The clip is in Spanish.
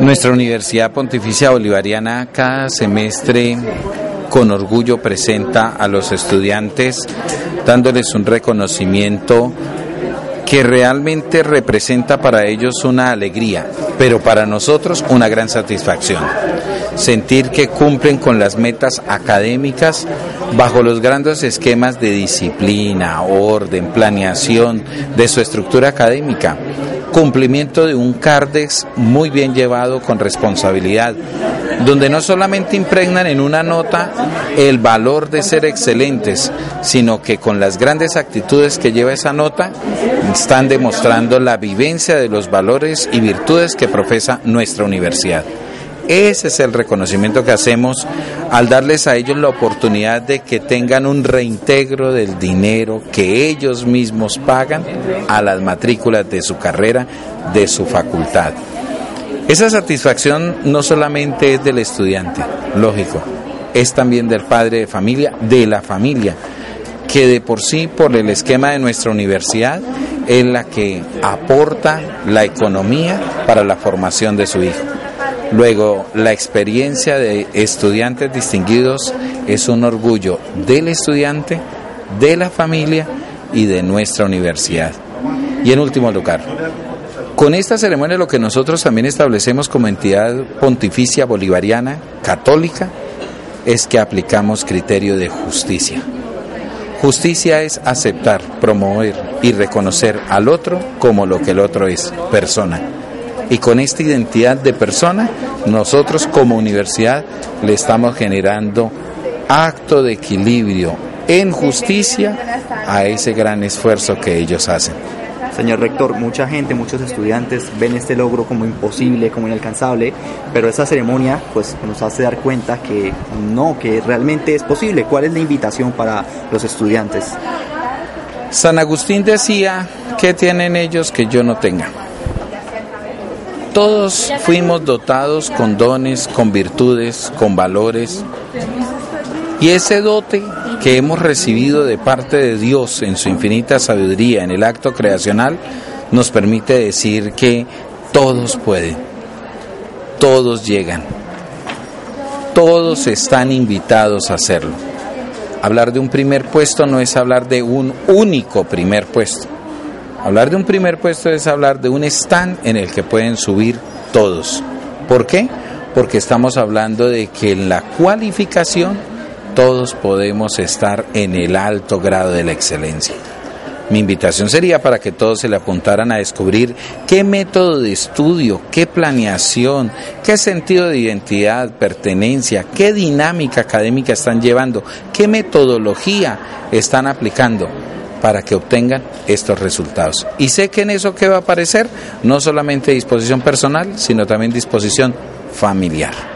Nuestra Universidad Pontificia Bolivariana cada semestre con orgullo presenta a los estudiantes dándoles un reconocimiento que realmente representa para ellos una alegría, pero para nosotros una gran satisfacción. Sentir que cumplen con las metas académicas bajo los grandes esquemas de disciplina, orden, planeación de su estructura académica cumplimiento de un CARDEX muy bien llevado con responsabilidad, donde no solamente impregnan en una nota el valor de ser excelentes, sino que con las grandes actitudes que lleva esa nota están demostrando la vivencia de los valores y virtudes que profesa nuestra universidad. Ese es el reconocimiento que hacemos al darles a ellos la oportunidad de que tengan un reintegro del dinero que ellos mismos pagan a las matrículas de su carrera, de su facultad. Esa satisfacción no solamente es del estudiante, lógico, es también del padre de familia, de la familia, que de por sí, por el esquema de nuestra universidad, es la que aporta la economía para la formación de su hijo. Luego, la experiencia de estudiantes distinguidos es un orgullo del estudiante, de la familia y de nuestra universidad. Y en último lugar, con esta ceremonia lo que nosotros también establecemos como entidad pontificia bolivariana católica es que aplicamos criterio de justicia. Justicia es aceptar, promover y reconocer al otro como lo que el otro es, persona y con esta identidad de persona, nosotros como universidad le estamos generando acto de equilibrio en justicia a ese gran esfuerzo que ellos hacen. Señor rector, mucha gente, muchos estudiantes ven este logro como imposible, como inalcanzable, pero esa ceremonia pues nos hace dar cuenta que no, que realmente es posible. ¿Cuál es la invitación para los estudiantes? San Agustín decía, ¿qué tienen ellos que yo no tenga? Todos fuimos dotados con dones, con virtudes, con valores. Y ese dote que hemos recibido de parte de Dios en su infinita sabiduría en el acto creacional nos permite decir que todos pueden, todos llegan, todos están invitados a hacerlo. Hablar de un primer puesto no es hablar de un único primer puesto. Hablar de un primer puesto es hablar de un stand en el que pueden subir todos. ¿Por qué? Porque estamos hablando de que en la cualificación todos podemos estar en el alto grado de la excelencia. Mi invitación sería para que todos se le apuntaran a descubrir qué método de estudio, qué planeación, qué sentido de identidad, pertenencia, qué dinámica académica están llevando, qué metodología están aplicando para que obtengan estos resultados. Y sé que en eso que va a aparecer, no solamente disposición personal, sino también disposición familiar.